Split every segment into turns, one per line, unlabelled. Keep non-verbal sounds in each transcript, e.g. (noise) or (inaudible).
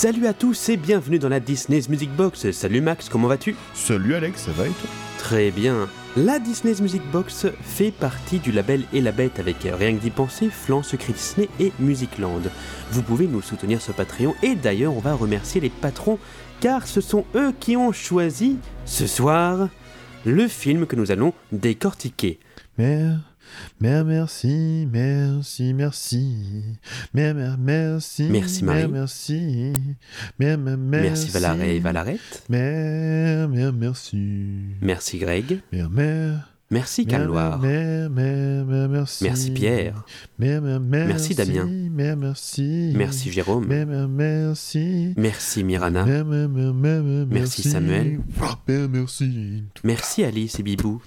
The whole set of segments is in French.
Salut à tous et bienvenue dans la Disney's Music Box. Salut Max, comment vas-tu?
Salut Alex, ça va et toi?
Très bien. La Disney's Music Box fait partie du label Et la Bête avec Rien que d'y penser, Flan, Secret Disney et Musicland. Vous pouvez nous soutenir sur Patreon et d'ailleurs on va remercier les patrons car ce sont eux qui ont choisi ce soir le film que nous allons décortiquer.
Mère, mère, merci, merci, merci. Mère, mère, merci.
Merci, Marie.
Mère, merci. Mère, mère, merci.
Merci Valaret et Valarette.
Mère, mère, merci.
Merci Greg.
Mère, mère.
Merci
mère, merci.
Merci Pierre. Merci,
merci.
Damien.
Merci.
Merci Jérôme.
Merci.
Merci Mirana. Merci,
merci.
Samuel.
Merci
Alice et Bibou.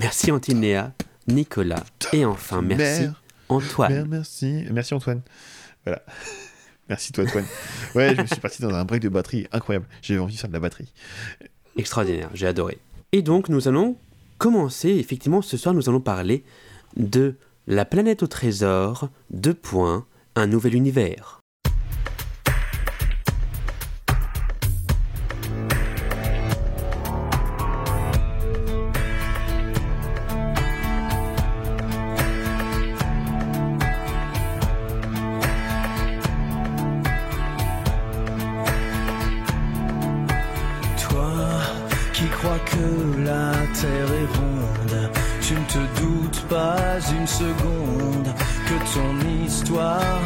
Merci Antinéa, Nicolas. Et enfin, merci
Mère,
Antoine.
Mère, merci. Merci Antoine. Voilà. (laughs) Merci toi Antoine. Ouais, je me suis parti dans un break de batterie incroyable. J'avais envie de faire de la batterie.
Extraordinaire, j'ai adoré. Et donc, nous allons commencer. Effectivement, ce soir, nous allons parler de La planète au trésor, deux points, un nouvel univers.
Seconde que ton histoire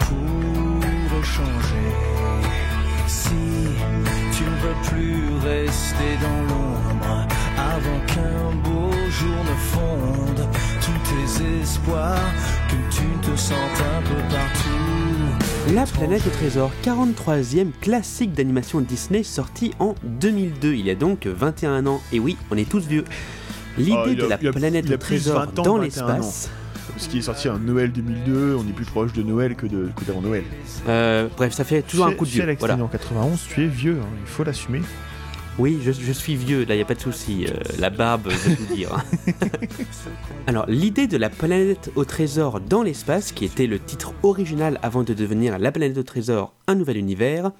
pourrait changer. Si tu ne veux plus rester dans l'ombre avant qu'un beau jour ne fonde tous tes espoirs, que tu te sentes un peu partout.
La planète au trésor, 43e classique d'animation Disney sorti en 2002. Il y a donc 21 ans. Et oui, on est tous vieux. L'idée
il
de la
a-
planète au trésor
20 ans,
dans
21
l'espace.
Parce qu'il est sorti en Noël 2002, on est plus proche de Noël que d'avant Noël.
Euh, bref, ça fait toujours un coup de vieux. Voilà.
en 91, tu es vieux, hein, il faut l'assumer.
Oui, je, je suis vieux, là, il n'y a pas de souci. euh, la barbe veut tout dire. (laughs) Alors, l'idée de la planète au trésor dans l'espace, qui était le titre original avant de devenir La planète au trésor, un nouvel univers,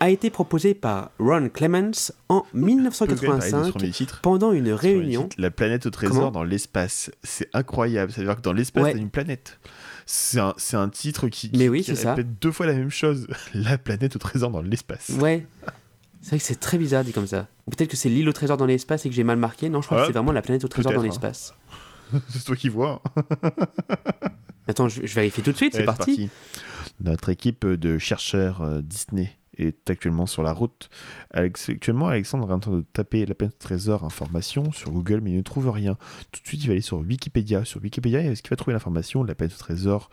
a été proposée par Ron Clements en
On peut quand même parler de
1985
ce premier titre.
pendant une réunion.
La planète au trésor
Comment
dans l'espace. C'est incroyable. Ça veut dire que dans l'espace,
Ouais.
t'as une planète. C'est un, titre qui,
Mais oui,
qui
c'est ça.
répète deux fois la même chose. (laughs) La planète au trésor dans l'espace.
Ouais. C'est vrai que c'est très bizarre dit comme ça. Peut-être que c'est l'île au trésor dans l'espace et que j'ai mal marqué. Non, je crois
Ouais,
que c'est vraiment la planète au trésor dans
peut-être, hein.
l'espace. (laughs)
c'est toi qui vois. (laughs)
Attends, je, je vérifie tout de suite, c'est parti.
Notre équipe de chercheurs euh, Disney est actuellement sur la route. Alex- actuellement, Alexandre est en train de taper la planète au trésor information sur Google, mais il ne trouve rien. Tout de suite, il va aller sur Wikipédia. Sur Wikipédia, est-ce qu'il va trouver l'information La planète au trésor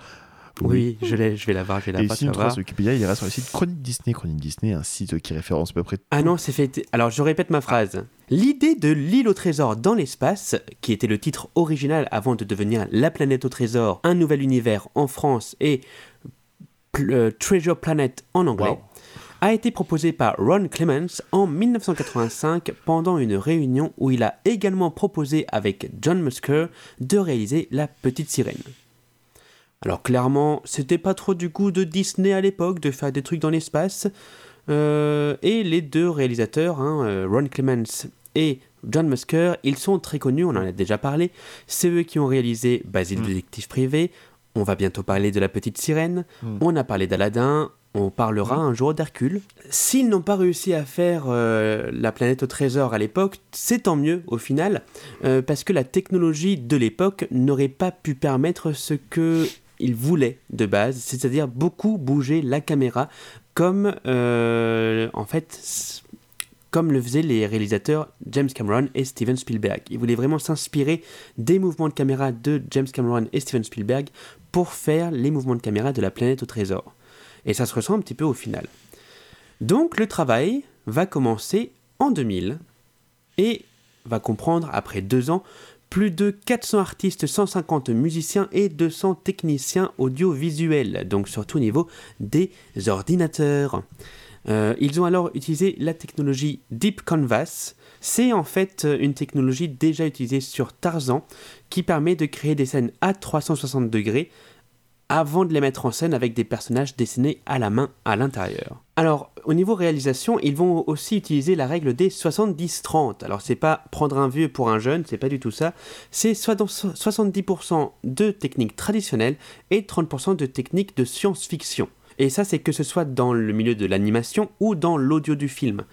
Oui, je, l'ai, je vais la voir, je vais la
Et
voir, tu vas
trouve pas
voir.
sur Wikipédia, il ira sur le site Chronique Disney. Chronique Disney, un site qui référence à peu près
Ah non, c'est fait. Alors je répète ma phrase. L'idée de l'île au trésor dans l'espace, qui était le titre original avant de devenir La planète au trésor, un nouvel univers en France et euh, Treasure Planet en anglais,
Wow.
a été proposée par Ron Clements en 1985 pendant une réunion où il a également proposé avec John Musker de réaliser La Petite Sirène. Alors clairement, c'était pas trop du goût de Disney à l'époque de faire des trucs dans l'espace. Euh, et les deux réalisateurs, hein, euh, Ron Clements et John Musker, ils sont très connus, on en a déjà parlé. C'est eux qui ont réalisé Basile
Mm.
détective privé. On va bientôt parler de La Petite Sirène.
Mm.
On a parlé d'Aladin. On parlera un jour d'Hercule. S'ils n'ont pas réussi à faire euh, la planète au trésor à l'époque, c'est tant mieux au final, euh, parce que la technologie de l'époque n'aurait pas pu permettre ce que ils voulaient de base, c'est-à-dire beaucoup bouger la caméra, comme euh, en fait, comme le faisaient les réalisateurs James Cameron et Steven Spielberg. Ils voulaient vraiment s'inspirer des mouvements de caméra de James Cameron et Steven Spielberg pour faire les mouvements de caméra de la planète au trésor. Et ça se ressent un petit peu au final. Donc le travail va commencer en 2000 et va comprendre, après deux ans, plus de 400 artistes, 150 musiciens et 200 techniciens audiovisuels, donc surtout au niveau des ordinateurs. Euh, ils ont alors utilisé la technologie Deep Canvas. C'est en fait une technologie déjà utilisée sur Tarzan qui permet de créer des scènes à 360 degrés avant de les mettre en scène avec des personnages dessinés à la main à l'intérieur. Alors, au niveau réalisation, ils vont aussi utiliser la règle des 70-30. Alors, c'est pas prendre un vieux pour un jeune, c'est pas du tout ça. C'est 70% de techniques traditionnelles et 30% de techniques de science-fiction. Et ça, c'est que ce soit dans le milieu de l'animation ou dans l'audio du film.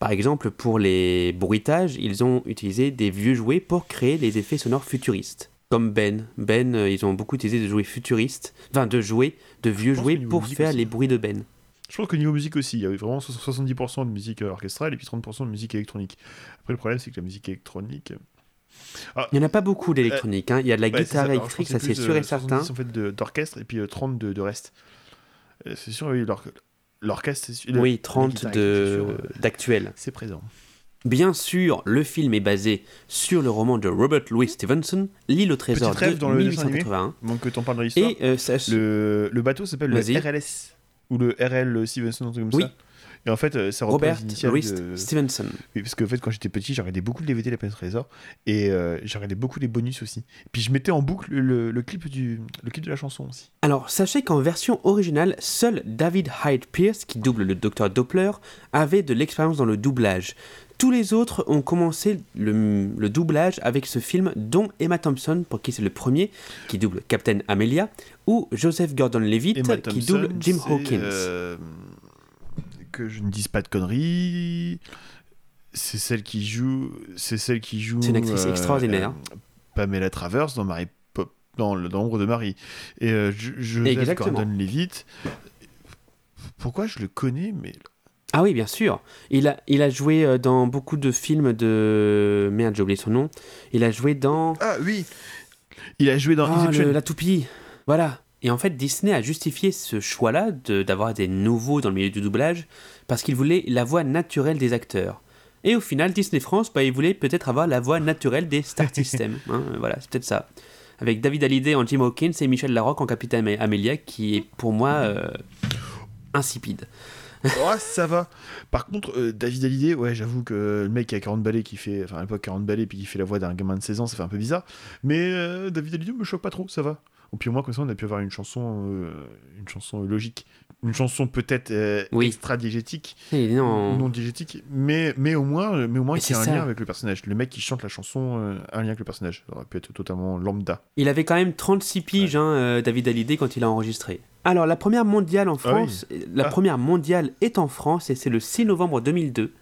Par exemple, pour les bruitages, ils ont utilisé des vieux jouets pour créer des effets sonores futuristes. Comme Ben. Ben, euh, ils ont beaucoup utilisé de jouets futuristes, enfin de jouets, de vieux jouets pour faire
aussi.
les bruits de Ben.
Je pense que niveau musique aussi, il y avait vraiment 70% de musique euh, orchestrale et puis 30% de musique électronique. Après, le problème, c'est que la musique électronique. euh,
Il n'y en a pas beaucoup d'électronique, hein. il y a de la
bah,
guitare
ça. Alors, je
électrique, ça c'est sûr et certain.
70 en fait d'orchestre et puis euh, 30 de, de reste. C'est sûr, oui, l'or- l'orchestre, c'est sûr. le-
Oui,
la
30
guitare électrique, c'est sûr,
de- d'actuels.
C'est présent.
Bien sûr, le film est basé sur le roman de Robert Louis Stevenson, L'île au trésor de
dans le dessin animé.
1881.
Donc que t'en parles dans l'histoire.
Et euh, ça-
Le, le bateau s'appelle le. RLS ou le RL Stevenson, un truc comme
Oui.
ça. Et en fait, euh, ça reprend
Robert Louis
de-
Stevenson.
Oui, parce que en fait, quand j'étais petit, j'ai regardé beaucoup de DVD La Planète Trésor et euh, j'ai regardé beaucoup les bonus aussi. Puis je mettais en boucle le, le clip, du, le clip de la chanson aussi.
Alors, sachez qu'en version originale, seul David Hyde Pierce, qui double le docteur Doppler, avait de l'expérience dans le doublage. Tous les autres ont commencé le, le doublage avec ce film, dont Emma Thompson, pour qui c'est le premier, qui double Captain Amelia, ou Joseph Gordon-Levitt, qui double Jim Hawkins.
euh, que je ne dise pas de conneries. C'est celle qui joue. C'est celle qui joue.
C'est une actrice extraordinaire.
euh, Pamela Travers dans Marie Pop, dans l'ombre de Marie. Et euh, je. Gordon-Levitt. Pourquoi je le connais Mais
Ah oui, bien sûr. Il a, il a joué euh, dans beaucoup de films de... Merde, j'ai oublié son nom. Il a joué dans...
ah oui, il a joué dans
Ah, le- la toupie. Voilà. Et en fait, Disney a justifié ce choix-là de- d'avoir des nouveaux dans le milieu du doublage parce qu'il voulait la voix naturelle des acteurs. Et au final, Disney France, bah, il voulait peut-être avoir la voix naturelle des Star System. (laughs) hein, voilà, c'est peut-être ça. Avec David Hallyday en Jim Hawkins et Michel Larocque en Capitaine Amé- Amélia, qui est pour moi euh, insipide. (laughs)
Oh, ça va. Par contre, euh, David Hallyday, ouais, j'avoue que le mec qui a 40 balais, qui fait, enfin à l'époque 40 balais, puis qui fait la voix d'un gamin de 16 ans, ça fait un peu bizarre. Mais euh, David Hallyday me choque pas trop, ça va. Et puis au moins, comme ça, on a pu avoir une chanson, euh, une chanson logique. Une chanson peut-être euh,
Oui.
extra-diégétique,
non,
non diégétique, mais, mais au moins, mais au moins qu'il y a un
ça.
lien avec le personnage. Le mec qui chante la chanson a un lien avec le personnage. Ça aurait pu être totalement lambda.
Il avait quand même 36 piges, hein, David Hallyday, quand il a enregistré. Alors, la première mondiale en
Ah oui.
France, la
Ah.
première mondiale est en France et c'est le 6 novembre 2002.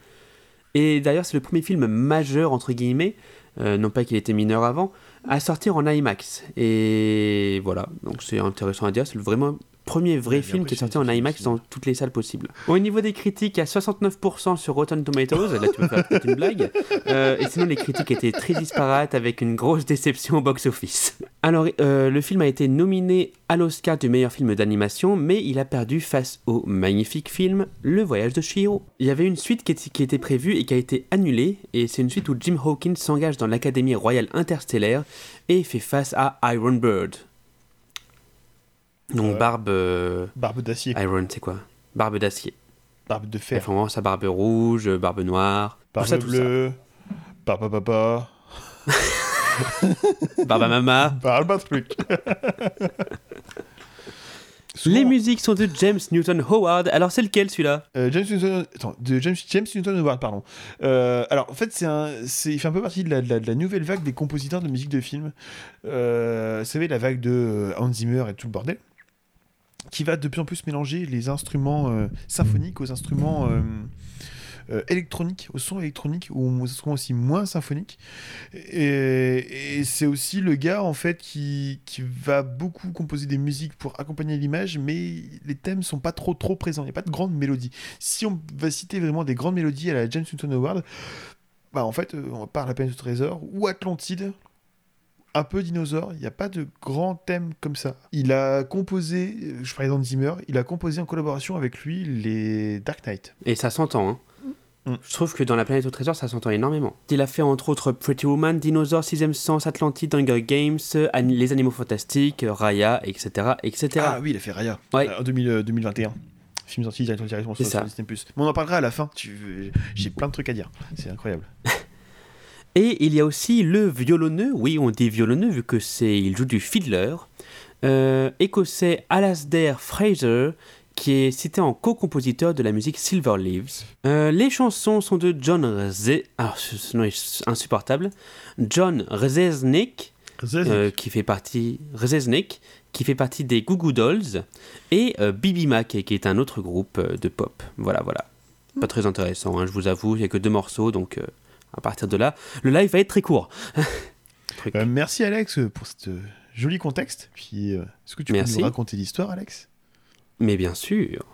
Et d'ailleurs, c'est le premier film majeur, entre guillemets, euh, non pas qu'il était mineur avant, à sortir en IMAX. Et voilà, donc c'est intéressant à dire, c'est vraiment premier vrai film qui est sorti en IMAX dans toutes les salles possibles. Au niveau des critiques, a 69% sur Rotten Tomatoes, là tu peux faire peut-être une blague, Euh, et sinon les critiques étaient très disparates avec une grosse déception au box-office. Alors euh, le film a été nominé à l'Oscar du meilleur film d'animation, mais il a perdu face au magnifique film Le Voyage de Chihiro. Il y avait une suite qui était prévue et qui a été annulée, et c'est une suite où Jim Hawkins s'engage dans l'Académie royale interstellaire et fait face à Iron Bird. Donc. Barbe... euh,
Barbe d'acier,
Iron, c'est quoi? Barbe d'acier.
barbe de fer,
vraiment sa barbe rouge, barbe noire, tout
barbe
ça, tout ça.
bleue, barbe papa, (laughs)
Barbe à mama.
barbe à truc. (laughs)
Les musiques sont de James Newton Howard. Alors c'est lequel celui-là?
Euh, James Newton, attends, de James, James Newton Howard, pardon. Euh, alors, en fait, c'est un, c'est, il fait un peu partie de la, de la- de la nouvelle vague des compositeurs de musique de film. Euh, vous savez, la vague de euh, Hans Zimmer et tout le bordel, qui va de plus en plus mélanger les instruments euh, symphoniques aux instruments euh, euh, électroniques, aux sons électroniques ou aux instruments aussi moins symphoniques. Et, c'est aussi le gars, en fait, qui, va beaucoup composer des musiques pour accompagner l'image, mais les thèmes sont pas trop, présents. Il n'y a pas de grandes mélodies si on va citer vraiment des grandes mélodies à la James Newton Howard, bah en fait, on part la peine du trésor ou Atlantide, un peu dinosaure. Il n'y a pas de grands thèmes comme ça. Il a composé, je parlais d'Hans Zimmer, il a composé en collaboration avec lui les Dark Knight.
Et ça s'entend, hein.
Mm.
Je trouve que dans La planète au trésor, ça s'entend énormément. Il a fait entre autres Pretty Woman, Dinosaur, Sixième Sens, Atlantide, Hunger Games, An- Les Animaux Fantastiques, Raya, etc. etc.
Ah oui, il a fait Raya
Ouais.
euh, en 2000, euh, 2021. Film sorti directement sur, Disney+. Mais on en parlera à la fin. Tu... J'ai plein de trucs à dire. C'est incroyable. (laughs)
Et il y a aussi le violonneux, oui, on dit violonneux vu que c'est il joue du fiddler. euh, écossais Alasdair Fraser, qui est cité en co-compositeur de la musique Silver Leaves. Euh, les chansons sont de John Reze... Ah, ce nom est insupportable. John Rezesnik, euh, qui fait partie... Rezesnik, qui fait partie des Goo Goo Dolls, et euh, Bibi Mac, qui est un autre groupe de pop. Voilà, voilà. Pas très intéressant, hein, je vous avoue, il n'y a que deux morceaux, donc à partir de là, le live va être très court. (laughs)
Euh, merci Alex pour ce joli contexte. Puis, euh, est-ce que tu
Merci.
peux nous raconter l'histoire, Alex?
Mais bien sûr.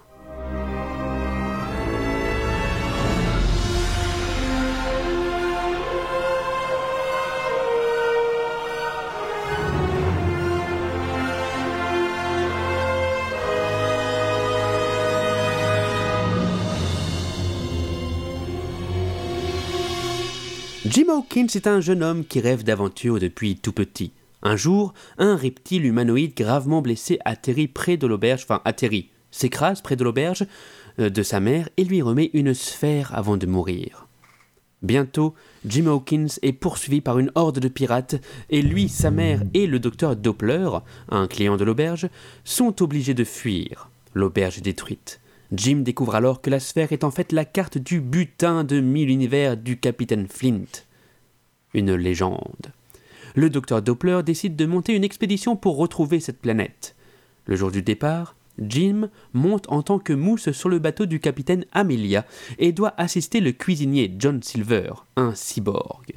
Jim Hawkins est un jeune homme qui rêve d'aventure depuis tout petit. Un jour, un reptile humanoïde gravement blessé atterrit près de l'auberge, enfin atterrit, s'écrase près de l'auberge euh, de sa mère et lui remet une sphère avant de mourir. Bientôt, Jim Hawkins est poursuivi par une horde de pirates et lui, sa mère et le docteur Doppler, un client de l'auberge, sont obligés de fuir. L'auberge est détruite. Jim découvre alors que la sphère est en fait la carte du butin de mille univers du capitaine Flint. Une légende. Le docteur Doppler décide de monter une expédition pour retrouver cette planète. Le jour du départ, Jim monte en tant que mousse sur le bateau du capitaine Amelia et doit assister le cuisinier John Silver, un cyborg.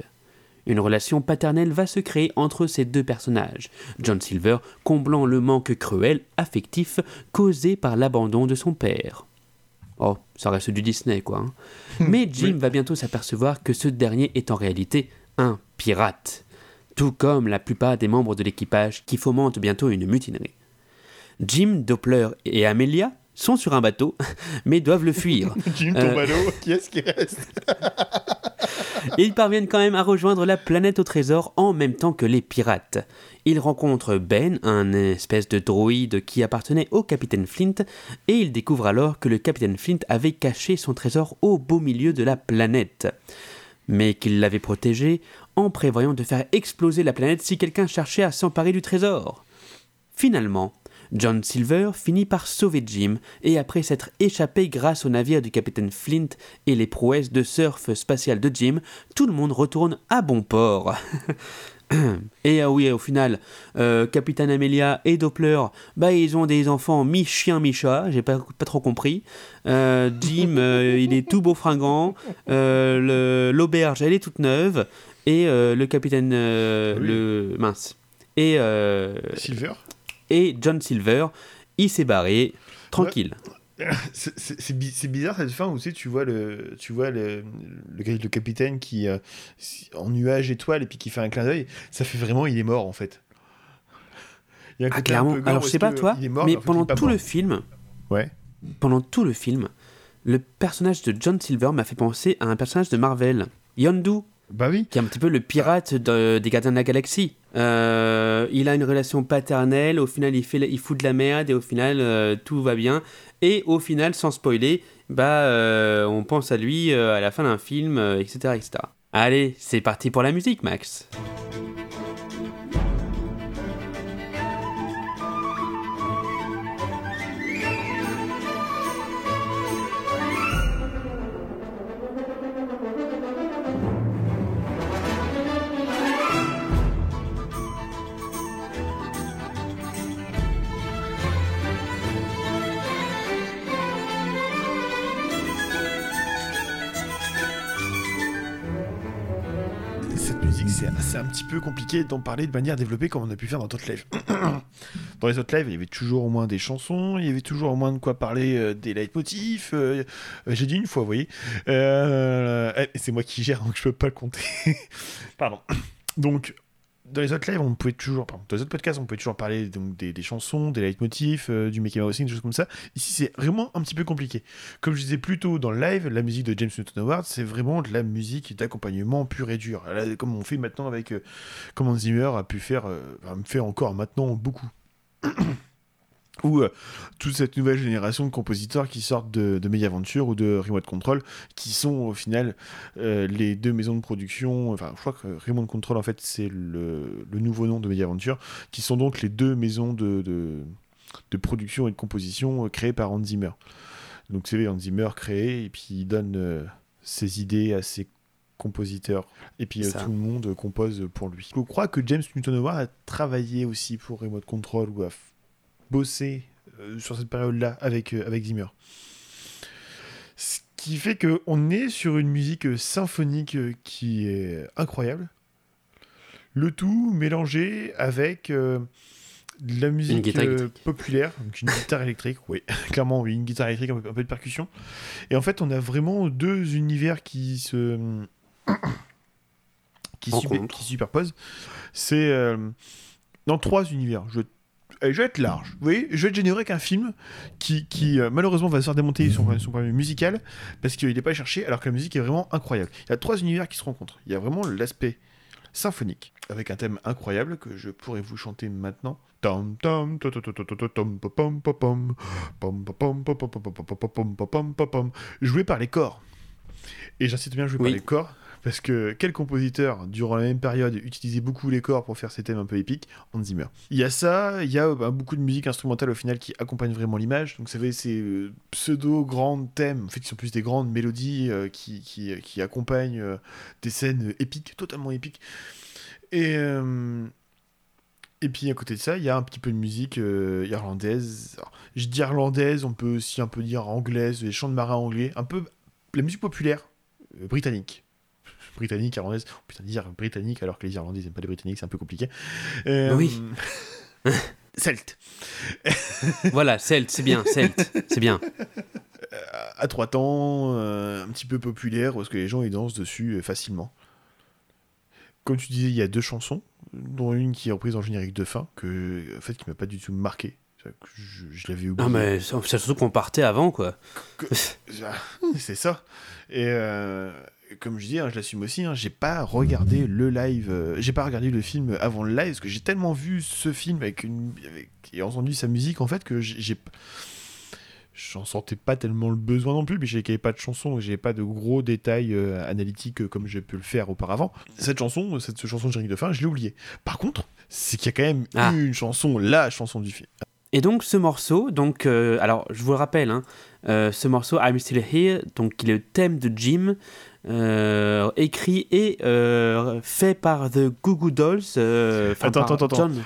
Une relation paternelle va se créer entre ces deux personnages, John Silver comblant le manque cruel, affectif, causé par l'abandon de son père. Oh, ça reste du Disney, quoi. hein. Mais Jim va bientôt s'apercevoir que ce dernier est en réalité un pirate, tout comme la plupart des membres de l'équipage qui fomentent bientôt une mutinerie. Jim, Doppler et Amelia sont sur un bateau, (laughs) mais doivent le fuir. (laughs)
Jim
Euh,
Tombalo, qui est-ce qui reste? (laughs)
Ils parviennent quand même à rejoindre la planète au trésor en même temps que les pirates. Ils rencontrent Ben, un espèce de droïde qui appartenait au capitaine Flint, et ils découvrent alors que le capitaine Flint avait caché son trésor au beau milieu de la planète. Mais qu'il l'avait protégé en prévoyant de faire exploser la planète si quelqu'un cherchait à s'emparer du trésor. Finalement, John Silver finit par sauver Jim, et après s'être échappé grâce au navire du capitaine Flint et les prouesses de surf spatial de Jim, tout le monde retourne à bon port. (coughs) Et ah oui, au final, euh, Capitaine Amelia et Doppler, bah ils ont des enfants mi-chien mi-chat, j'ai pas, pas trop compris. Euh, Jim, euh, il est tout beau fringant. Le- L'auberge, elle est toute neuve. Et le capitaine,
Oui.
le mince. Et
Silver?
Et John Silver, il s'est barré tranquille. (laughs)
C'est- C'est c'est bi- c'est bizarre cette fin où tu sais, tu vois le, tu vois le, le, le capitaine qui euh, en nuage étoile et puis qui fait un clin d'œil. Ça fait vraiment il est mort en fait. Il y a un
Ah,
un
clairement.
gore
Alors je sais pas toi,
mort,
mais
en fait, il
pendant tout
mort.
le film,
Ouais.
pendant tout le film, le personnage de John Silver m'a fait penser à un personnage de Marvel, Yondu,
Bah oui.
qui est un petit peu le pirate de- des Gardiens de la Galaxie. Euh, il a une relation paternelle, au final il, fait, il fout de la merde et au final euh, tout va bien. Et au final, sans spoiler, bah, euh, on pense à lui à la fin d'un film, etc., etc. Allez, c'est parti pour la musique, Max.
C'est un petit peu compliqué d'en parler de manière développée comme on a pu faire dans d'autres lives. (clears throat) dans les autres lives, il y avait toujours au moins des chansons, il y avait toujours au moins de quoi parler euh, des leitmotifs. euh, J'ai dit une fois, vous voyez. Euh, c'est moi qui gère, donc je peux pas le compter. (laughs) Pardon. Donc, dans les autres lives, on pouvait toujours, dans les autres podcasts, on pouvait toujours parler donc, des, chansons, des leitmotifs, euh, du making of des choses comme ça. Ici, c'est vraiment un petit peu compliqué. Comme je disais plus tôt dans le live, la musique de James Newton Howard, c'est vraiment de la musique d'accompagnement pur et dur. Comme on fait maintenant avec, euh, comme Zimmer a pu faire, euh, me fait encore maintenant beaucoup. (clears throat) ou euh, toute cette nouvelle génération de compositeurs qui sortent de, de Mediaventure ou de Remote Control, qui sont au final euh, les deux maisons de production, enfin je crois que Remote Control en fait c'est le, le nouveau nom de Mediaventure, qui sont donc les deux maisons de, de, de production et de composition euh, créées par Hans Zimmer. Donc c'est Hans Zimmer créé et puis il donne ses idées à ses compositeurs et puis euh, tout le monde compose pour lui. Je crois que James Newton Howard a travaillé aussi pour Remote Control ou a bossé euh, sur cette période-là avec, euh, avec Zimmer. Ce qui fait qu'on est sur une musique euh, symphonique qui est incroyable. Le tout mélangé avec euh, de la musique populaire, donc une guitare électrique, oui, (laughs) clairement, oui, une guitare électrique, un peu, un peu de percussion. Et en fait, on a vraiment deux univers qui se. (coughs) qui, super-
Rencontrent.
qui superposent. C'est. euh, dans trois univers. Je, je vais être large. Vous voyez, je vais être généreux un film qui, qui euh, malheureusement, va se faire démonter son, mhm. son problème musical parce qu'il n'est pas cherché, alors que la musique est vraiment incroyable. Il y a trois univers qui se rencontrent. Il y a vraiment l'aspect symphonique, avec un thème incroyable que je pourrais vous chanter maintenant. Joué par les corps. Et j'insiste bien à jouer
oui.
par les corps parce que quel compositeur durant la même période utilisait beaucoup les corps pour faire ses thèmes un peu épiques Hans Zimmer. Il y a ça, il y a bah, beaucoup de musique instrumentale au final qui accompagne vraiment l'image. Donc fait ces euh, pseudo grands thèmes, en fait qui sont plus des grandes mélodies euh, qui, qui, qui accompagnent euh, des scènes épiques, totalement épiques. Et, euh, et puis à côté de ça, il y a un petit peu de musique euh, irlandaise. Je dis irlandaise, on peut aussi un peu dire anglaise, les chants de marins anglais, un peu la musique populaire euh, britannique. Britannique, irlandaise, oh, putain, dire britannique alors que les Irlandais n'aiment pas les Britanniques, c'est un peu compliqué. Euh,
Oui. (laughs)
Celte. (laughs)
Voilà, Celte, c'est bien, Celte, c'est bien.
à trois temps, euh, un petit peu populaire, parce que les gens ils dansent dessus euh, facilement. Comme tu disais, il y a deux chansons, dont une qui est reprise en générique de fin, que en fait qui m'a pas du tout marqué. Je, je l'avais oublié.
Non, mais c'est c'est surtout qu'on partait avant, quoi. (laughs)
C'est ça. Et euh, comme je dis, hein, je l'assume aussi, hein, j'ai pas regardé le live, euh, j'ai pas regardé le film avant le live, parce que j'ai tellement vu ce film avec une, avec- et entendu sa musique en fait que j'ai- j'en sentais pas tellement le besoin non plus, j'ai qu'il n'y avait pas de chanson, j'ai pas de gros détails euh, analytiques euh, comme j'ai pu le faire auparavant. Cette chanson, cette chanson de générique de fin, je l'ai oubliée. Par contre, c'est qu'il y a quand même
Ah.
une chanson, la chanson du film.
Et donc ce morceau, donc euh, alors je vous le rappelle, hein, euh, ce morceau I'm Still Here, donc qui est le thème de Jim, euh, écrit et fait par The Goo Goo Dolls, enfin,
Attends, attends, attends.
John.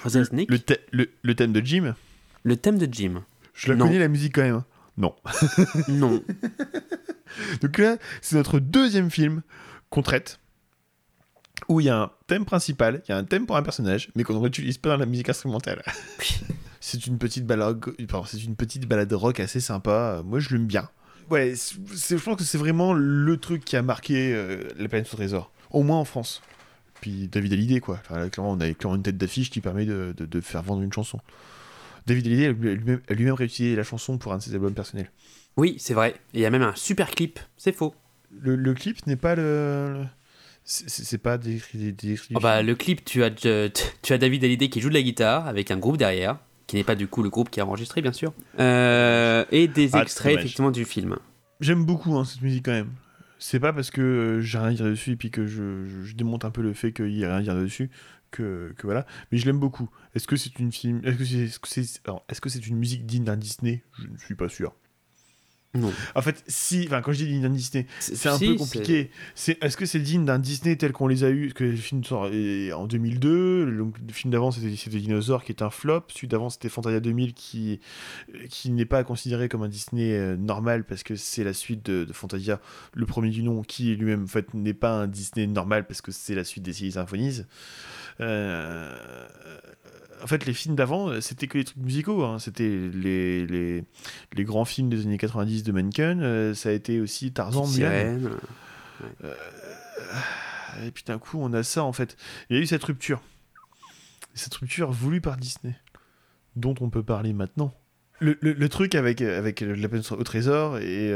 Le, le- le thème de Jim,
Le thème de Jim.
je la
Non.
connais la musique quand même. hein. Non. (laughs) (laughs)
Non.
Donc là, c'est notre deuxième film qu'on traite, où il y a un thème principal, il y a un thème pour un personnage, mais qu'on ne réutilise pas dans la musique instrumentale. (laughs) c'est une petite balade, pardon, c'est une petite balade rock assez sympa. Moi, je l'aime bien. Ouais, je pense que c'est vraiment le truc qui a marqué euh, la planète au trésor, au moins en France. Puis David Hallyday, quoi. Enfin, là, clairement, on a clairement une tête d'affiche qui permet de, de- de faire vendre une chanson. David Hallyday a lui-même a lui-même réutilisé la chanson pour un de ses albums personnels.
Oui, c'est vrai. Et il y a même un super clip. C'est faux.
Le, le clip n'est pas le. le- C'est pas des, des, des-
Oh bah, le clip, tu as, tu tu as David Hallyday qui joue de la guitare avec un groupe derrière, qui n'est pas du coup le groupe qui a enregistré, bien sûr, Euh, et des
Ah,
extraits effectivement du film.
J'aime beaucoup hein, cette musique quand même. C'est pas parce que euh, j'ai rien à dire dessus et puis que je, je- je démonte un peu le fait qu'il y a rien à dire dessus que, que voilà. Mais je l'aime beaucoup. Est-ce que c'est une film Est-ce que c'est est-ce que c'est alors, est-ce que c'est une musique digne d'un Disney? Je ne suis pas sûr.
Non.
En fait, si, enfin quand je dis digne d'un Disney, c'est un
si,
peu compliqué. C'est est-ce que c'est digne d'un Disney tel qu'on les a eu Parce que le film sort euh, en 2002. Le, le film d'avant c'était c'était Dinosaure qui est un flop. Celui d'avant c'était Fantasia 2000 qui qui n'est pas considéré comme un Disney euh, normal parce que c'est la suite de, de Fantasia, le premier du nom, qui lui-même en fait n'est pas un Disney normal parce que c'est la suite des Silly Symphonies. Euh, en fait, les films d'avant, euh, c'était que les trucs musicaux. hein. C'était les, les, les grands films des années 90 de Mannequin. euh, ça a été aussi Tarzan, Mulan.
Sirène.
Et puis d'un coup, on a ça en fait. Il y a eu cette rupture. Cette rupture voulue par Disney, dont on peut parler maintenant. le, le, truc avec, avec la peine au trésor, et,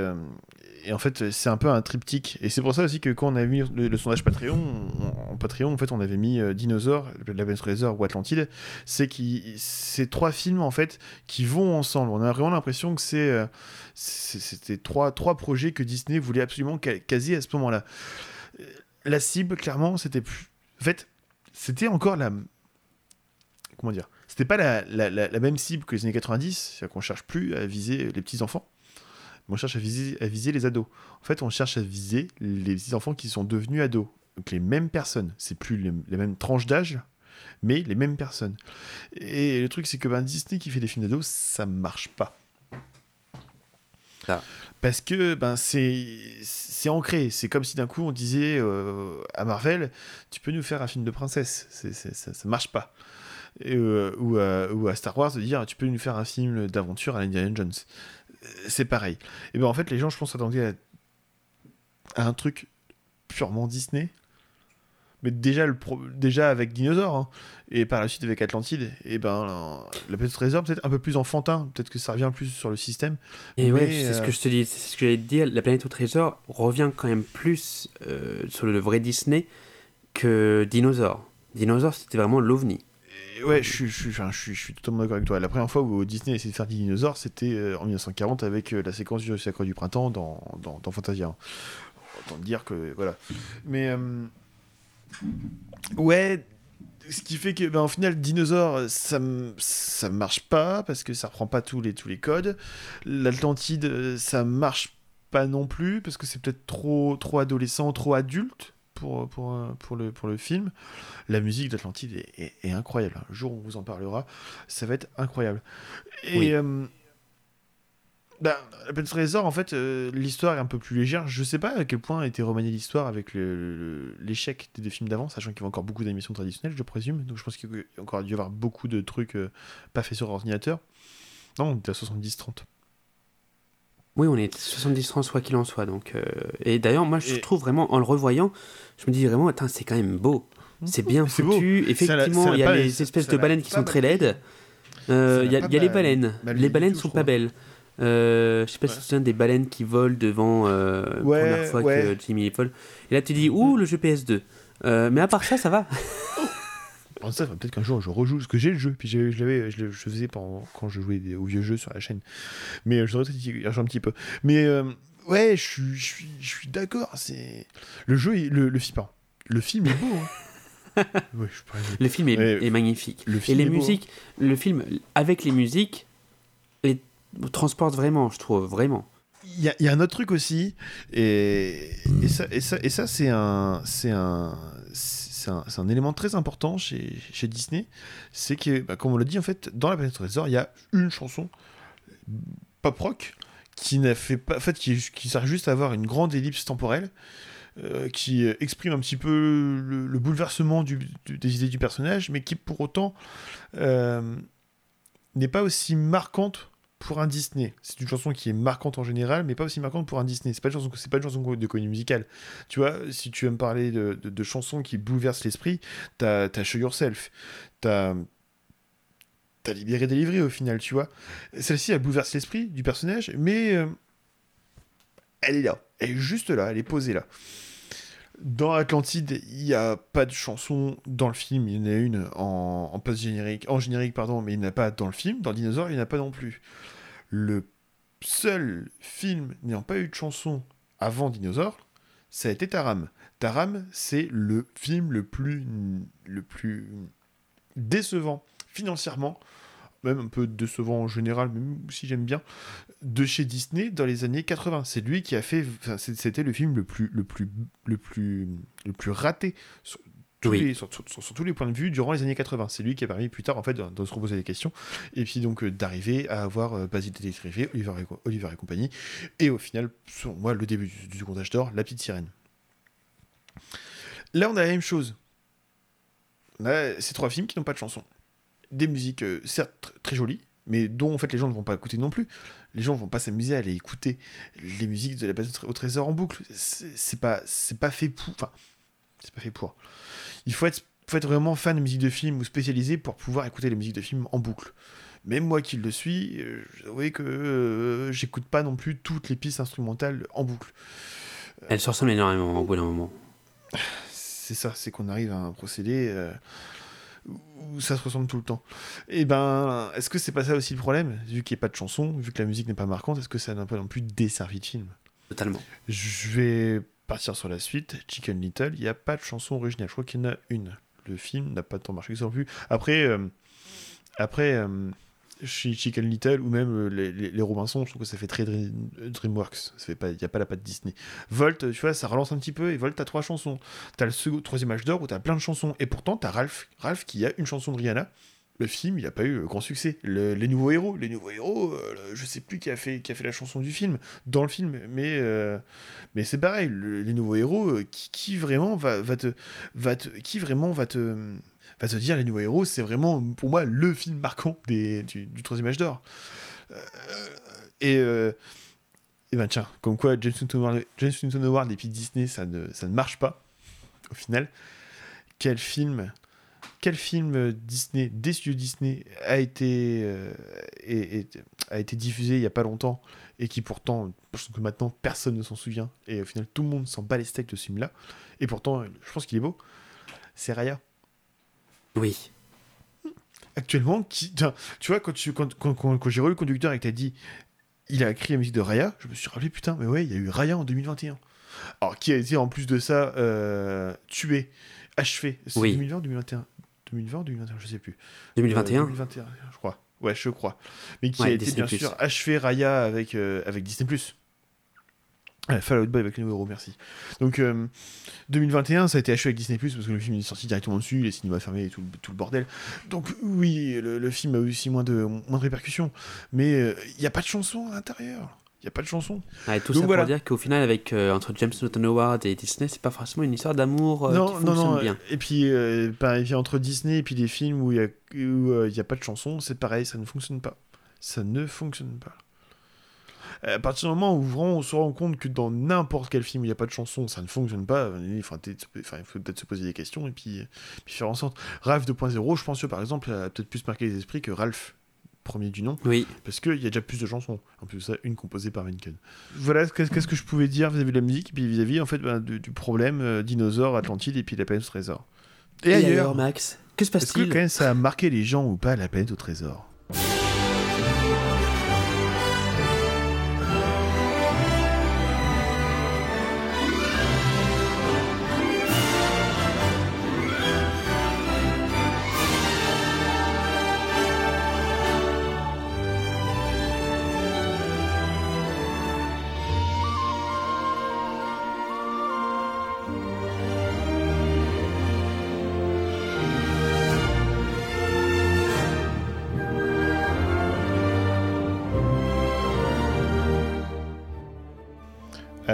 et en fait, c'est un peu un triptyque. Et c'est pour ça aussi que quand on a mis le, sondage Patreon, en Patreon, en fait, on avait mis euh, Dinosaure, La Belle Trésor ou Atlantide. C'est ces trois films, en fait, qui vont ensemble. On a vraiment l'impression que euh, c'était trois, trois projets que Disney voulait absolument caser à ce moment-là. Euh, la cible, clairement, c'était plus. En fait, c'était encore la. Comment dire C'était pas la, la, la, même cible que les années 90, c'est-à-dire qu'on cherche plus à viser les petits-enfants on cherche à viser, à viser les ados. En fait, on cherche à viser les enfants qui sont devenus ados. Donc les mêmes personnes. C'est plus les, mêmes tranches d'âge, mais les mêmes personnes. Et le truc, c'est que ben, Disney qui fait des films d'ados, ça marche pas. Ah. Parce que ben, c'est ancré. C'est comme si d'un coup on disait euh, à Marvel Tu peux nous faire un film de princesse. ça, ça marche pas. Euh, ou, ou, à Star Wars de dire Tu peux nous faire un film d'aventure à Indiana Jones c'est pareil. Et ben en fait, les gens, je pense, attendaient à, un truc purement Disney. Mais déjà, le déjà avec Dinosaure, hein, et par la suite avec Atlantide, et ben la petite trésor peut-être un peu plus enfantin, peut-être que ça revient plus sur le système.
Et ouais, c'est ce que je te dis, c'est ce que j'allais te dire, la planète au trésor revient quand même plus euh, sur le vrai Disney que Dinosaure. Dinosaure, c'était vraiment l'ovni
ouais, je suis, je, je, je suis totalement d'accord avec toi. La première fois où Disney a essayé de faire des dinosaures, c'était euh, en 1940 avec euh, la séquence du Sacre du Printemps dans, dans, dans Fantasia. Autant dire que. Voilà. Mais. Euh, ouais. Ce qui fait que, ben, au final, dinosaure, ça, ça marche pas parce que ça reprend pas tous les, tous les codes. L'Atlantide, ça marche pas non plus parce que c'est peut-être trop, trop adolescent, trop adulte pour, pour, pour, le, pour le film. La musique d'Atlantide est, incroyable. Un jour, on vous en parlera. Ça va être incroyable. Et. Euh, bah, Trésor, en fait, euh, l'histoire est un peu plus légère. Je sais pas à quel point a été remaniée l'histoire avec l'échec des deux films d'avant, sachant qu'il y a encore beaucoup d'émissions traditionnelles, je présume. Donc je pense qu'il y a encore dû y avoir beaucoup de trucs euh, pas faits sur ordinateur. Non, on était à 70-30.
Oui, on est 70-30, quoi qu'il en soit. Donc, euh, Et d'ailleurs, moi, je trouve vraiment, en le revoyant, je me dis vraiment, c'est quand même beau. C'est bien foutu. Effectivement, il y a les espèces de baleines qui sont très laides. Euh, il y, a les baleines. les baleines sont pas belles. Euh, je sais pas si tu te souviens des baleines qui volent devant euh, la première fois que Jimmy vole. Et là, tu dis, ouh, le jeu PS2. mais à part ça, ça va. (laughs)
ça, peut-être qu'un jour je rejoue, parce que j'ai le jeu, puis je, l'avais, je, le faisais pendant, quand je jouais aux vieux jeux sur la chaîne. Mais euh, je devrais peut-être un petit peu. Mais euh, ouais, je suis, je d'accord. C'est le jeu, le, le film, le film est beau. Hein. (laughs)
le film est, magnifique. Le film Et les musiques, le film avec les musiques, les transporte vraiment, je trouve vraiment.
Il y, y, a un autre truc aussi, et, et ça, et ça, et ça c'est un, c'est un, c'est un, élément très important chez, Disney, c'est que, bah, comme on l'a dit, en fait, dans la planète trésor, il y a une chanson pop rock qui n'a fait pas, en fait, qui, sert juste à avoir une grande ellipse temporelle. Euh, qui exprime un petit peu le, bouleversement des idées du personnage, mais qui pour autant euh, n'est pas aussi marquante pour un Disney. C'est une chanson qui est marquante en général, mais pas aussi marquante pour un Disney. C'est pas une chanson, c'est pas une chanson de comédie musicale. Tu vois, si tu veux me parler de, chansons qui bouleversent l'esprit, t'as as Show Yourself, t'as t'as libéré délivré au final, tu vois. Celle-ci, elle bouleverse l'esprit du personnage, mais euh, elle est là, elle est juste là, elle est posée là. Dans Atlantide, il n'y a pas de chanson dans le film, il y en a une en, en post-générique, en générique, pardon, mais il n'y en a pas dans le film. Dans Dinosaur, il n'y en a pas non plus. Le seul film n'ayant pas eu de chanson avant Dinosaur, ça a été Taram. Taram, c'est le film le plus, le plus décevant financièrement même un peu décevant en général, même si j'aime bien, de chez Disney dans les années 80. C'est lui qui a fait, c'était le film le plus, le plus, le plus, le plus raté sur tous, les, sur, tous les points de vue durant les années 80. C'est lui qui a permis plus tard en fait de, se reposer des questions et puis donc euh, d'arriver à avoir euh, Basil Oliver, et, Oliver et compagnie et au final, moi, le début du, du second âge d'or, La Petite Sirène. Là, on a la même chose. Là, ces trois films qui n'ont pas de chanson des musiques euh, certes très jolies, mais dont en fait les gens ne vont pas écouter non plus. Les gens ne vont pas s'amuser à aller écouter les musiques de la base au trésor en boucle. C'est pas, c'est pas fait pour. Enfin, c'est pas fait pour. Il faut être, faut être vraiment fan de musique de film ou spécialisé pour pouvoir écouter les musiques de film en boucle. même moi qui le suis, euh, dois que euh, j'écoute pas non plus toutes les pistes instrumentales en boucle.
Elles se ressemblent énormément au bout d'un moment.
C'est ça, c'est qu'on arrive à un procédé euh, où ça se ressemble tout le temps. Et ben, est-ce que c'est pas ça aussi le problème? Vu qu'il n'y a pas de chanson, vu que la musique n'est pas marquante, est-ce que ça n'a pas non plus desservi de film
Totalement.
Je vais partir sur la suite. Chicken Little, il n'y a pas de chanson originale. Je crois qu'il y en a une. Le film n'a pas tant marché que ça non plus. Après, euh, après euh, chez Chicken Little ou même euh, les, les, les, Robinson, je trouve que ça fait très Dream, DreamWorks. Il n'y a pas la patte Disney. Volt, tu vois, ça relance un petit peu. Et Volt, t'as trois chansons. T'as le second, troisième âge d'or où t'as plein de chansons. Et pourtant, t'as Ralph. Ralph qui a une chanson de Rihanna. Le film, il n'a pas eu grand succès. Le, les nouveaux héros, les nouveaux héros, euh, je sais plus qui a fait qui a fait la chanson du film dans le film, mais euh, mais c'est pareil. Le, les nouveaux héros, euh, qui, qui, vraiment va, va te va te qui vraiment va te va te dire les nouveaux héros, c'est vraiment pour moi le film marquant du, troisième âge d'or. Euh, et, euh, et ben tiens, comme quoi James Newton Howard, et puis Disney, ça ne, marche pas au final. Quel film, quel film Disney, des studios Disney, a été, euh, a été diffusé il n'y a pas longtemps et qui pourtant, je pense que maintenant personne ne s'en souvient et au final tout le monde s'en bat les steaks de ce film-là. Et pourtant, je pense qu'il est beau. C'est Raya.
Oui.
Actuellement, qui, tu vois, quand, tu, quand, quand, quand, quand j'ai relu le conducteur et que t'as dit il a écrit la musique de Raya, je me suis rappelé, putain, mais ouais, il y a eu Raya en 2021. Alors, qui a été en plus de ça euh, tué, achevé. C'est
oui.
2020 ou 2021 2020 ou 2021, je sais plus.
2021
euh, 2021, je crois. Ouais, je crois. Mais qui ouais, a été Disney bien sûr achevé Raya avec, euh, avec Disney. Ah, Fallout Boy avec les héros, merci. Donc euh, 2021, ça a été achevé avec Disney parce que le film est sorti directement dessus, les cinémas fermés et tout, tout le bordel. Donc oui, le, le, film a eu aussi moins de, moins de répercussions, mais il euh, n'y a pas de chanson à l'intérieur. Il n'y a pas de chanson.
Ah, et tout Donc, ça voilà. pour dire qu'au final, avec euh, entre James Newton Howard et Disney, c'est pas forcément une histoire d'amour euh,
non,
qui
non,
fonctionne
non,
bien.
Et puis, euh, puis entre Disney et puis des films où il n'y a, où, y a pas de chanson, c'est pareil, ça ne fonctionne pas. Ça ne fonctionne pas à partir du moment où vraiment on se rend compte que dans n'importe quel film où il n'y a pas de chanson, ça ne fonctionne pas, il faut, enfin, il faut peut-être se poser des questions et puis, puis faire en sorte. Ralph 2.0, je pense que par exemple, a peut-être plus marqué les esprits que Ralph premier du nom.
Oui.
Parce qu'il y a déjà plus de chansons. En plus de ça, une composée par Menken. Voilà qu'est-ce que je pouvais dire vis-à-vis de la musique, et puis vis-à-vis en fait ben, du, du, problème euh, dinosaure, Atlantide et puis la planète au trésor.
Et, et ailleurs, ailleurs, Max, que se passe-t-il
Est-ce que quand même ça a marqué les gens ou pas la planète au trésor?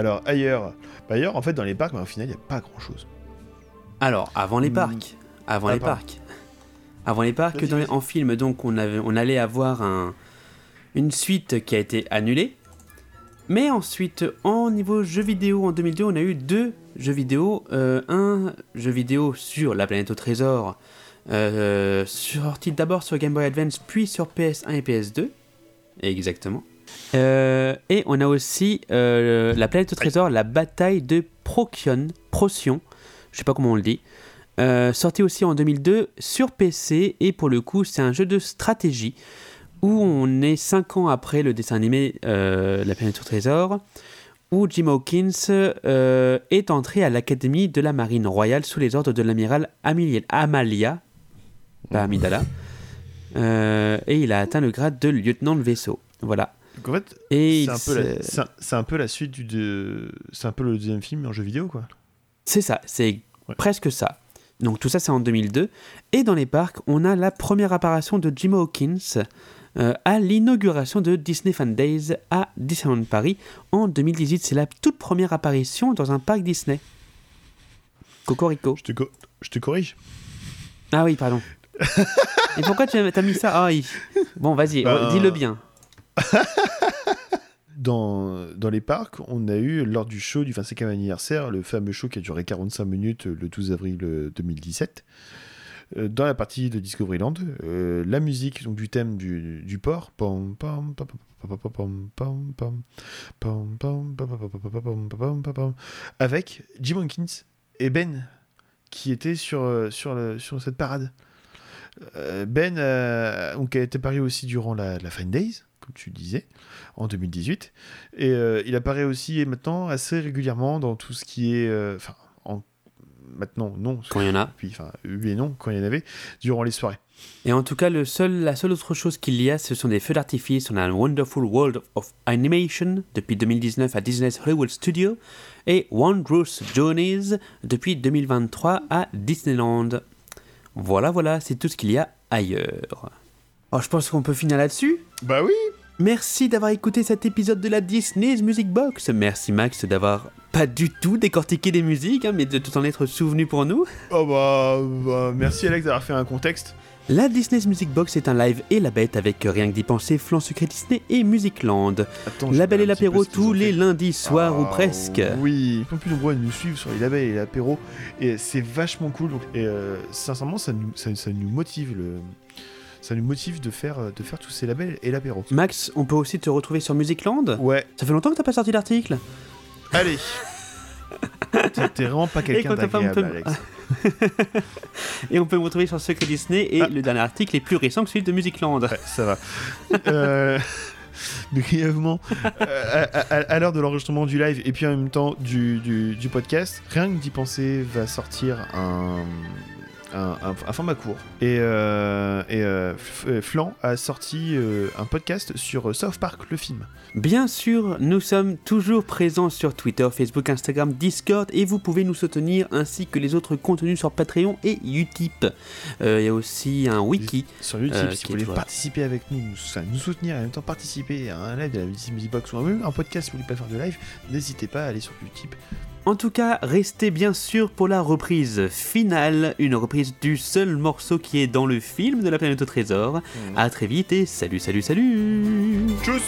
Alors ailleurs, bah, ailleurs en fait dans les parcs, bah, au final il n'y a pas grand chose.
Alors avant les parcs, avant ah, les pardon. parcs, avant les parcs, dans les, en film donc on avait, on allait avoir un, une suite qui a été annulée. Mais ensuite, en niveau jeu vidéo, en 2002, on a eu deux jeux vidéo. Euh, un jeu vidéo sur la planète au trésor, euh, sorti d'abord sur Game Boy Advance, puis sur PS1 et PS2. Exactement. Euh, et on a aussi euh, la planète au trésor, la bataille de Procyon, Procyon, je sais pas comment on le dit, euh, sorti aussi en 2002 sur PC et pour le coup c'est un jeu de stratégie où on est 5 ans après le dessin animé euh, La planète au trésor où Jim Hawkins est entré à l'académie de la marine royale sous les ordres de l'amiral Amalia, pas Amidala, (laughs) et il a atteint le grade de lieutenant de vaisseau. Voilà.
Donc en fait, c'est un, peu la suite du. De... C'est un peu le deuxième film en jeu vidéo, quoi.
C'est ça, c'est ouais. presque ça. Donc tout ça, c'est en 2002. Et dans les parcs, on a la première apparition de Jim Hawkins euh, à l'inauguration de Disney Fan Days à Disneyland Paris en 2018. C'est la toute première apparition dans un parc Disney. Cocorico.
Je te, co je te corrige.
Ah oui, pardon. (laughs) Et pourquoi tu as mis ça? Ah oui. Bon, vas-y, bah, dis-le bien
dans, les parcs, on a eu, lors du show du 25e anniversaire, le fameux show qui a duré 45 minutes le 12 avril 2017, dans la partie de Discoveryland, euh, la musique donc, du thème du, du port. Avec Jim Hawkins et Ben qui étaient sur, cette parade. Ben donc, a été parié aussi durant la, la Days comme tu disais, en 2018. Et euh, il apparaît aussi et maintenant assez régulièrement dans tout ce qui est. euh, Enfin, en- maintenant, non.
Quand il y en a.
Puis, enfin, oui et non, quand il y en avait, durant les soirées.
Et en tout cas, le seul, la seule autre chose qu'il y a, ce sont des feux d'artifice. On a un Wonderful World of Animation depuis 2019 à Disney's Hollywood Studio et Wondrous Journeys depuis 2023 à Disneyland. Voilà, voilà, c'est tout ce qu'il y a ailleurs. Oh, je pense qu'on peut finir là-dessus.
Bah oui
Merci d'avoir écouté cet épisode de la Disney's Music Box. Merci Max d'avoir pas du tout décortiqué des musiques, hein, mais de tout en être souvenu pour nous.
Oh bah, bah, merci Alex d'avoir fait un contexte.
La Disney's Music Box est un live et la bête avec rien que d'y penser, Flan Secret Disney et Musicland.
Attends,
La Belle et l'apéro tous les lundis soirs ou
Ah,
presque.
Oui, ils sont plus nombreux à nous suivre sur les labels et l'apéro. Et c'est vachement cool. Donc, et euh, sincèrement, ça nous, ça, ça nous motive le. Ça nous motive de faire, euh, de faire tous ces labels et l'apéro.
Max, on peut aussi te retrouver sur Musicland.
Ouais,
Ça fait longtemps que t'as pas sorti d'article.
allez (laughs) T'es vraiment pas quelqu'un d'agréable,
peu-
Alex. (laughs)
Et on peut me retrouver sur Secret Disney et
Ah.
le dernier article est plus récent que celui de Musicland.
Ouais, ça va. Euh, (laughs) brièvement, euh, à, à- à l'heure de l'enregistrement du live et puis en même temps du, du- du podcast, rien que d'y penser va sortir un, un, un- un format court. Et, euh, et euh, Flan a sorti euh, un podcast sur South Park, le film.
Bien sûr, nous sommes toujours présents sur Twitter, Facebook, Instagram, Discord et vous pouvez nous soutenir ainsi que les autres contenus sur Patreon et Utip. Il y a aussi un wiki.
Sur
Euh,
si vous voulez participer avec nous, nous, soutenir et en même temps participer à un live de la Music Box ou même un podcast si vous voulez pas faire de live, n'hésitez pas à aller sur Utip.
En tout cas, restez bien sûr pour la reprise finale, une reprise du seul morceau qui est dans le film de la planète au trésor. À très vite et salut, salut, salut.
Tchuss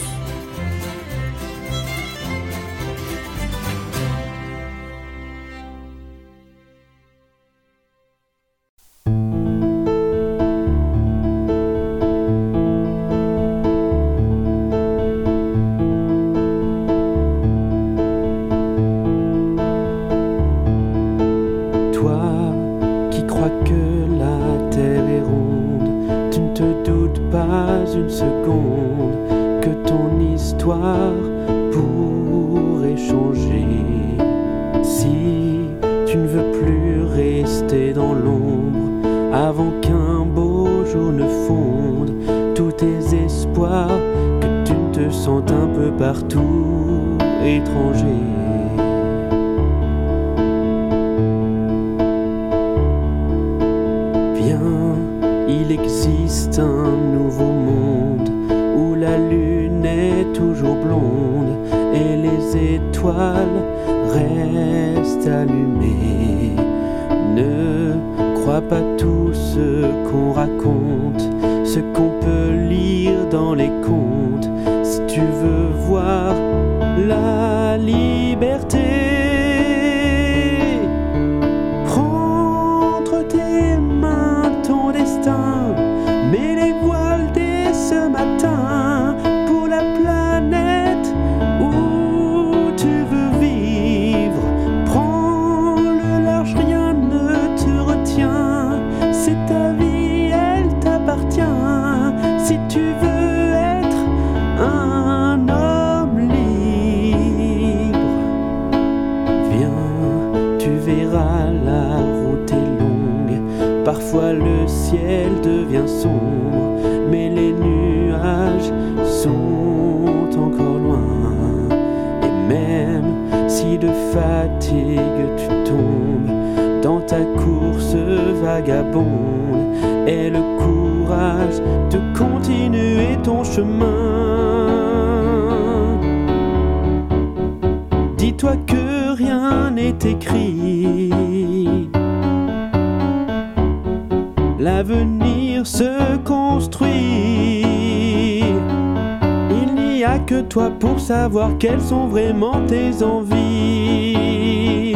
a que toi pour savoir quelles sont vraiment tes envies.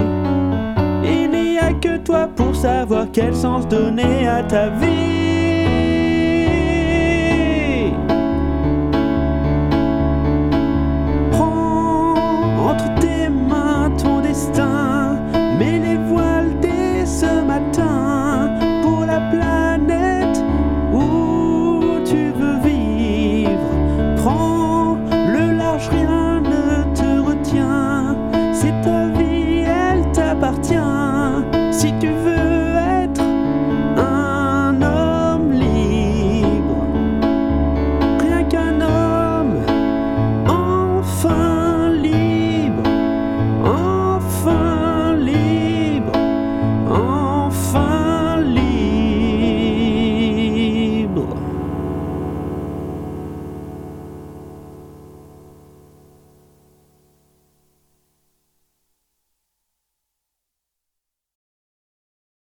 Il n'y a que toi pour savoir quel sens donner à ta vie.